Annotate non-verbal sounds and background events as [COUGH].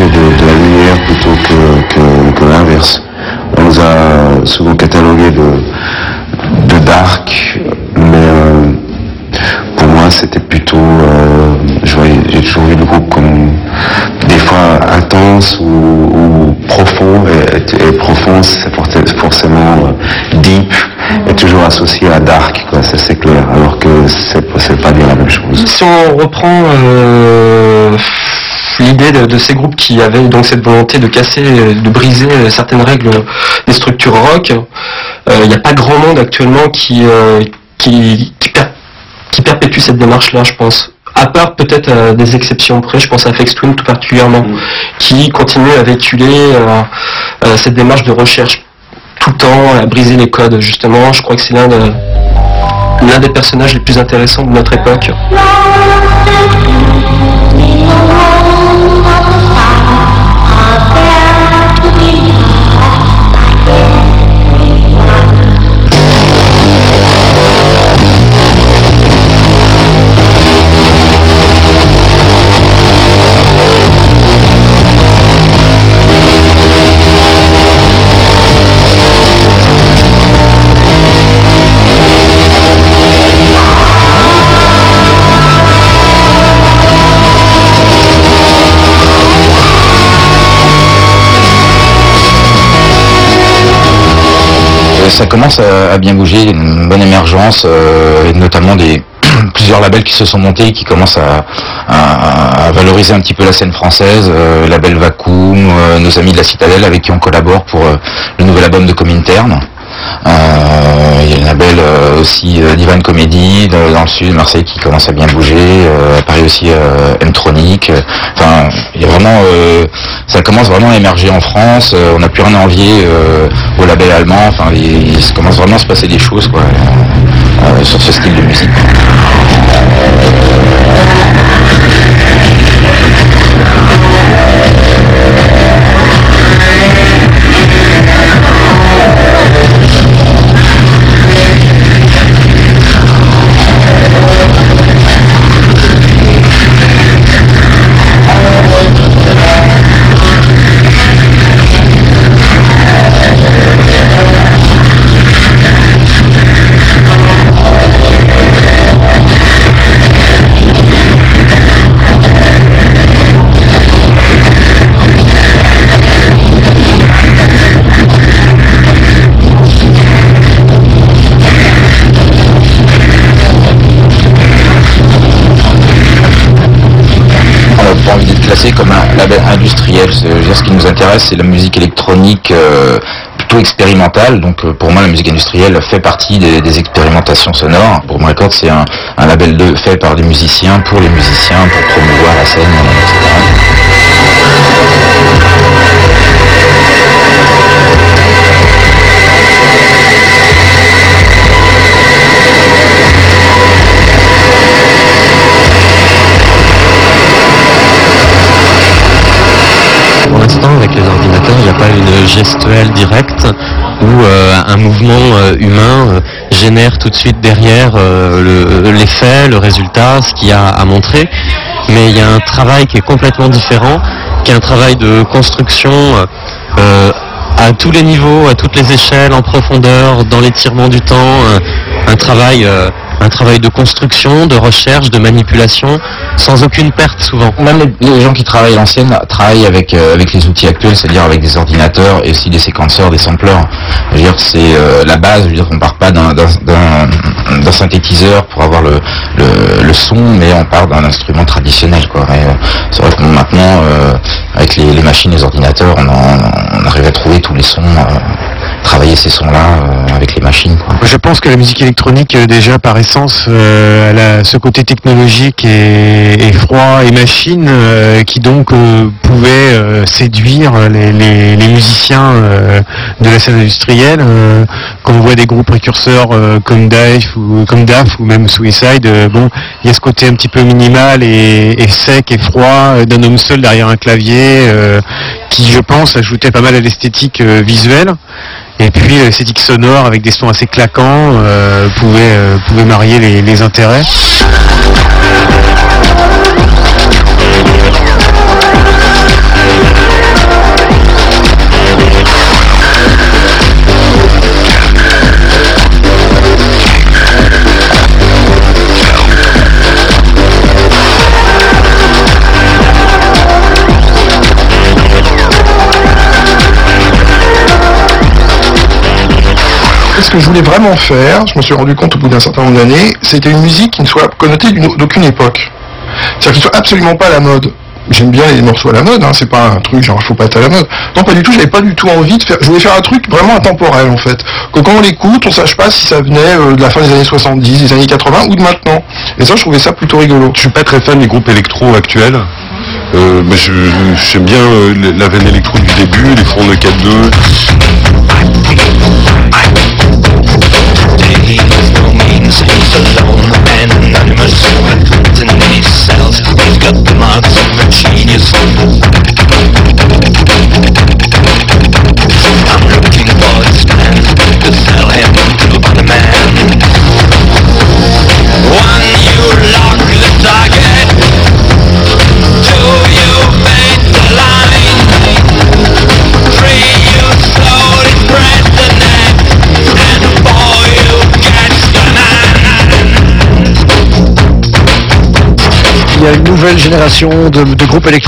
de, la lumière plutôt que, l'inverse. On nous a souvent catalogué de, dark, mais pour moi, c'était plutôt, j'ai toujours vu le groupe comme des fois intense ou, profond, et, profond, c'est forcément deep, est toujours associé à dark, quoi, ça c'est clair, alors que c'est pas dire la même chose. Si on reprend euh, l'idée de, ces groupes qui avaient donc cette volonté de casser, de briser certaines règles des structures rock, il euh, n'y a pas grand monde actuellement qui, euh, qui, qui, perpétue cette démarche-là, je pense à part peut-être des exceptions près, je pense à Fex Twin tout particulièrement, mm. qui continue à véhiculer cette démarche de recherche tout le temps, à briser les codes justement. Je crois que c'est l'un l'un des personnages les plus intéressants de notre époque. Ça commence à, bien bouger, une bonne émergence, euh, et notamment des [CLEARS THROAT] plusieurs labels qui se sont montés, qui commencent à, valoriser un petit peu la scène française, euh, label Vacuum, euh, nos amis de la Citadelle avec qui on collabore pour le nouvel album de Comintern. Il y a une label aussi euh, Divine Comedy dans le sud, Marseille qui commence à bien bouger. à Paris aussi M-Tronic. Enfin, a vraiment, ça commence vraiment à émerger en France. on n'a plus rien à envier au label allemand. Enfin, il, commence vraiment à se passer des choses quoi, sur ce style de musique. Comme un label industriel. ce qui nous intéresse, c'est la musique électronique euh, plutôt expérimentale. Donc euh, pour moi, la musique industrielle fait partie des, expérimentations sonores. Pour moi, Record, c'est un, label de, fait par des musiciens, pour les musiciens, pour promouvoir la scène, etc. gestuelle directe où euh, un mouvement euh, humain euh, génère tout de suite derrière l'effet, le, résultat, ce qu'il y a à montrer. Mais il y a un travail qui est complètement différent, qui est un travail de construction à tous les niveaux, à toutes les échelles, en profondeur, dans l'étirement du temps, un travail un travail de construction, de recherche, de manipulation, sans aucune perte souvent. Même les, gens qui travaillent en scène travaillent avec, euh, avec les outils actuels, c'est-à-dire avec des ordinateurs et aussi des séquenceurs, des sampleurs. C'est euh, la base, je veux dire, on part pas d'un synthétiseur pour avoir le, le, son, mais on part d'un instrument traditionnel. Euh, c'est vrai que maintenant, avec les, machines, les ordinateurs, on, on, arrive à trouver tous les sons travailler ces sons-là euh, avec les machines. Je pense que la musique électronique, euh, déjà par essence, euh, elle a ce côté technologique et, froid et machine qui donc pouvait séduire les, musiciens de la scène industrielle. Quand on voit des groupes précurseurs comme DAF ou comme DAF ou même Suicide, bon, il y a ce côté un petit peu minimal et, sec et froid d'un homme seul derrière un clavier qui, je pense, ajoutait pas mal à l'esthétique visuelle. Et puis l'esthétique sonore avec des sons assez claquants euh, pouvait, euh, pouvait marier les intérêts. Que je voulais vraiment faire, je me suis rendu compte au bout d'un certain nombre d'années, c'était une musique qui ne soit connotée d'aucune époque. C'est-à-dire qu'il soit absolument pas à la mode. J'aime bien les morceaux à la mode, hein, c'est pas un truc genre faut pas être à la mode. Non pas du tout, j'avais pas du tout envie de faire. Je voulais faire un truc vraiment intemporel en fait. Que quand on l'écoute, on sache pas si ça venait euh, de la fin des années 70, des années 80 ou de maintenant. Et ça je trouvais ça plutôt rigolo. Je suis pas très fan des groupes électro actuels. Euh, mais j'aime bien euh, la veine électro du début, les fonds de 4-2. Génération de groupes électroniques